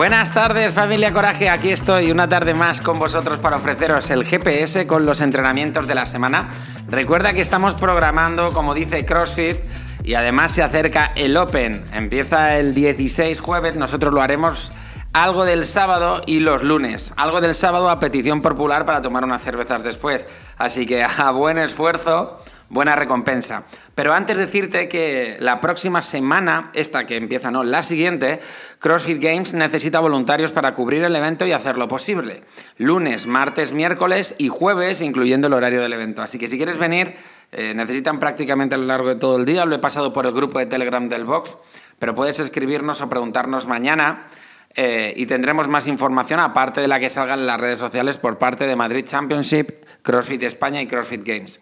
Buenas tardes familia Coraje, aquí estoy una tarde más con vosotros para ofreceros el GPS con los entrenamientos de la semana. Recuerda que estamos programando, como dice CrossFit, y además se acerca el Open. Empieza el 16 jueves, nosotros lo haremos algo del sábado y los lunes. Algo del sábado a petición popular para tomar unas cervezas después. Así que a buen esfuerzo buena recompensa. Pero antes decirte que la próxima semana, esta que empieza, no, la siguiente, CrossFit Games necesita voluntarios para cubrir el evento y hacerlo posible. Lunes, martes, miércoles y jueves, incluyendo el horario del evento. Así que si quieres venir, eh, necesitan prácticamente a lo largo de todo el día. Lo he pasado por el grupo de Telegram del Box, pero puedes escribirnos o preguntarnos mañana. Eh, y tendremos más información aparte de la que salga en las redes sociales por parte de Madrid Championship, CrossFit España y CrossFit Games.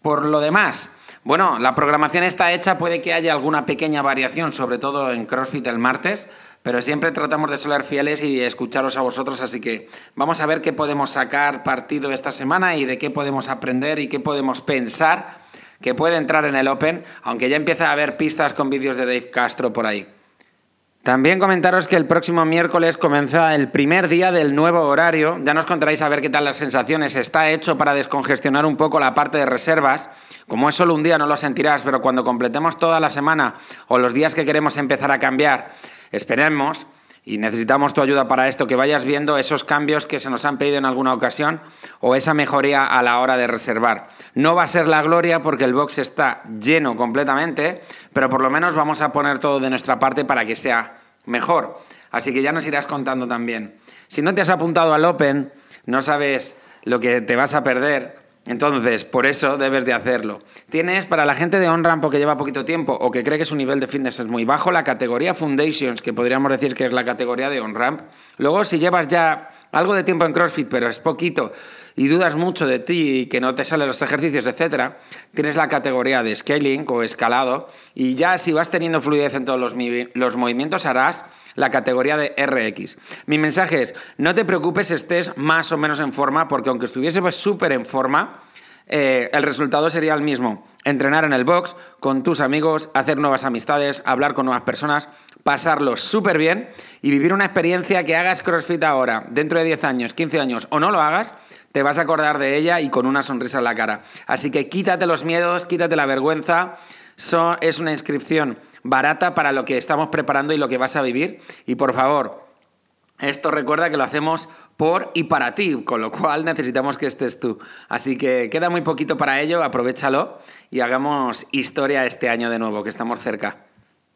Por lo demás, bueno, la programación está hecha, puede que haya alguna pequeña variación, sobre todo en CrossFit el martes, pero siempre tratamos de ser fieles y escucharos a vosotros, así que vamos a ver qué podemos sacar partido esta semana y de qué podemos aprender y qué podemos pensar que puede entrar en el Open, aunque ya empieza a haber pistas con vídeos de Dave Castro por ahí. También comentaros que el próximo miércoles comienza el primer día del nuevo horario. Ya nos contaréis a ver qué tal las sensaciones. Está hecho para descongestionar un poco la parte de reservas. Como es solo un día no lo sentirás, pero cuando completemos toda la semana o los días que queremos empezar a cambiar, esperemos y necesitamos tu ayuda para esto, que vayas viendo esos cambios que se nos han pedido en alguna ocasión o esa mejoría a la hora de reservar. No va a ser la gloria porque el box está lleno completamente, pero por lo menos vamos a poner todo de nuestra parte para que sea mejor. Así que ya nos irás contando también. Si no te has apuntado al Open, no sabes lo que te vas a perder, entonces por eso debes de hacerlo. Tienes para la gente de OnRamp que lleva poquito tiempo o que cree que su nivel de fitness es muy bajo, la categoría Foundations, que podríamos decir que es la categoría de OnRamp. Luego, si llevas ya algo de tiempo en CrossFit, pero es poquito, y dudas mucho de ti y que no te salen los ejercicios, etcétera, tienes la categoría de scaling o escalado y ya si vas teniendo fluidez en todos los, los movimientos harás la categoría de RX. Mi mensaje es, no te preocupes, estés más o menos en forma, porque aunque estuviese súper en forma, eh, el resultado sería el mismo. Entrenar en el box con tus amigos, hacer nuevas amistades, hablar con nuevas personas, pasarlo súper bien y vivir una experiencia que hagas CrossFit ahora, dentro de 10 años, 15 años o no lo hagas, te vas a acordar de ella y con una sonrisa en la cara. Así que quítate los miedos, quítate la vergüenza. es una inscripción barata para lo que estamos preparando y lo que vas a vivir. Y por favor, esto recuerda que lo hacemos por y para ti, con lo cual necesitamos que estés tú. Así que queda muy poquito para ello, aprovechalo y hagamos historia este año de nuevo, que estamos cerca.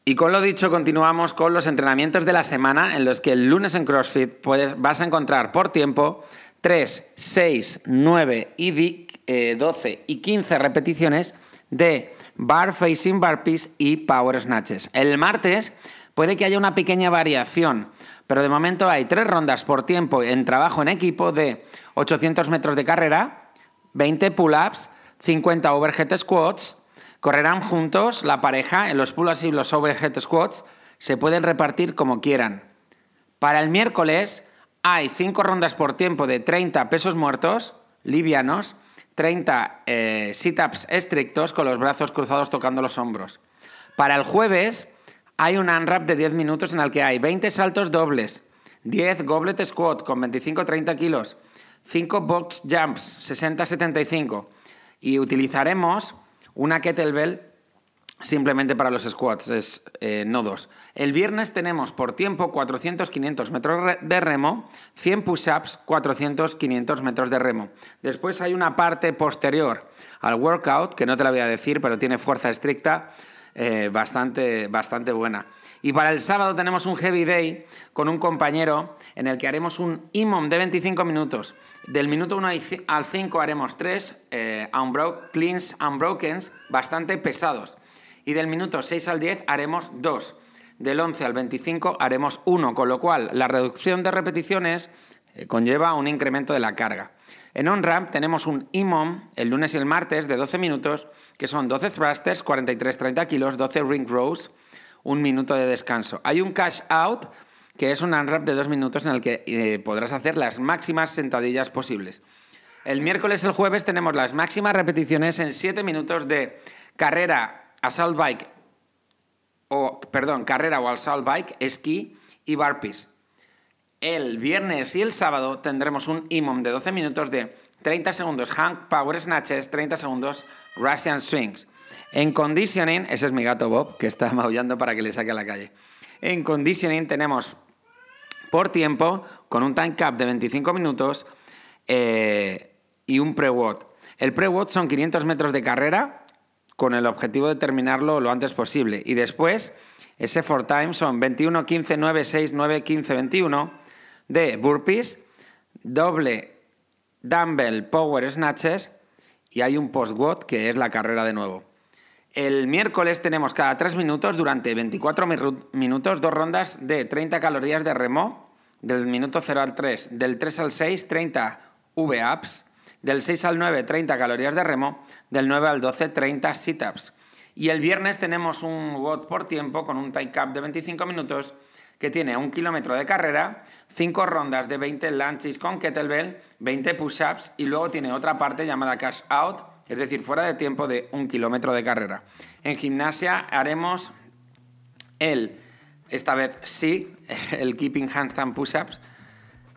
Y con lo dicho, continuamos con los entrenamientos de la semana en los que el lunes en CrossFit puedes, vas a encontrar por tiempo 3, 6, 9 y 12 eh, y 15 repeticiones de bar facing bar piece y power snatches. El martes puede que haya una pequeña variación, pero de momento hay tres rondas por tiempo en trabajo en equipo de 800 metros de carrera, 20 pull-ups, 50 overhead squats. Correrán juntos la pareja en los pull-ups y los overhead squats. Se pueden repartir como quieran. Para el miércoles hay cinco rondas por tiempo de 30 pesos muertos, livianos, 30 eh, sit-ups estrictos con los brazos cruzados tocando los hombros. Para el jueves hay un unwrap de 10 minutos en el que hay 20 saltos dobles, 10 goblet squat con 25-30 kilos, 5 box jumps 60-75 y utilizaremos una kettlebell simplemente para los squats, es eh, no dos. El viernes tenemos por tiempo 400-500 metros de remo, 100 push-ups, 400-500 metros de remo. Después hay una parte posterior al workout, que no te la voy a decir, pero tiene fuerza estricta, eh, bastante, bastante buena. Y para el sábado tenemos un heavy day con un compañero en el que haremos un IMOM de 25 minutos. Del minuto 1 al 5 haremos 3 eh, cleans unbrokens bastante pesados y del minuto 6 al 10 haremos 2. Del 11 al 25 haremos 1, con lo cual la reducción de repeticiones eh, conlleva un incremento de la carga. En OnRamp tenemos un IMOM el lunes y el martes de 12 minutos, que son 12 thrusters, 43-30 kilos, 12 ring rows, un minuto de descanso. Hay un cash out, que es un unwrap de 2 minutos en el que eh, podrás hacer las máximas sentadillas posibles. El miércoles y el jueves tenemos las máximas repeticiones en 7 minutos de carrera, assault bike, o perdón, carrera o assault bike, esquí y burpees. El viernes y el sábado tendremos un IMOM de 12 minutos de 30 segundos Hank Power Snatches, 30 segundos Russian Swings. En conditioning, ese es mi gato Bob, que está maullando para que le saque a la calle. En conditioning tenemos por tiempo, con un time cap de 25 minutos eh, y un pre-WOD. El pre-WOD son 500 metros de carrera con el objetivo de terminarlo lo antes posible. Y después, ese for time son 21, 15, 9, 6, 9, 15, 21 de burpees, doble dumbbell power snatches y hay un post-WOD que es la carrera de nuevo. El miércoles tenemos cada 3 minutos durante 24 minutos dos rondas de 30 calorías de remo, del minuto 0 al 3, del 3 al 6, 30 V-ups, del 6 al 9, 30 calorías de remo, del 9 al 12, 30 sit-ups. Y el viernes tenemos un WOD por tiempo con un tie cap de 25 minutos que tiene un kilómetro de carrera, 5 rondas de 20 lunges con kettlebell, 20 push-ups y luego tiene otra parte llamada cash out es decir, fuera de tiempo de un kilómetro de carrera. En gimnasia haremos el, esta vez sí, el keeping handstand push-ups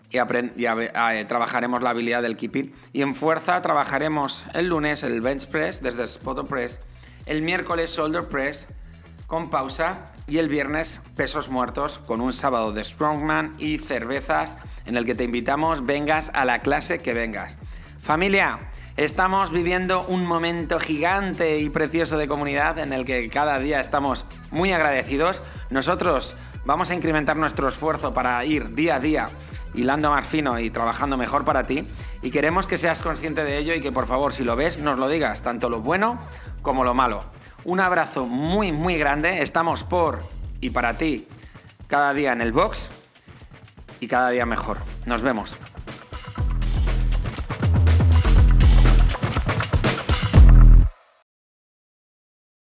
y, eh, trabajaremos la habilidad del keeping. Y en fuerza trabajaremos el lunes el bench press desde spot press, el miércoles shoulder press con pausa y el viernes pesos muertos con un sábado de strongman y cervezas en el que te invitamos vengas a la clase que vengas. Familia, Estamos viviendo un momento gigante y precioso de comunidad en el que cada día estamos muy agradecidos. Nosotros vamos a incrementar nuestro esfuerzo para ir día a día hilando más fino y trabajando mejor para ti. Y queremos que seas consciente de ello y que por favor, si lo ves, nos lo digas, tanto lo bueno como lo malo. Un abrazo muy, muy grande. Estamos por y para ti cada día en el box y cada día mejor. Nos vemos.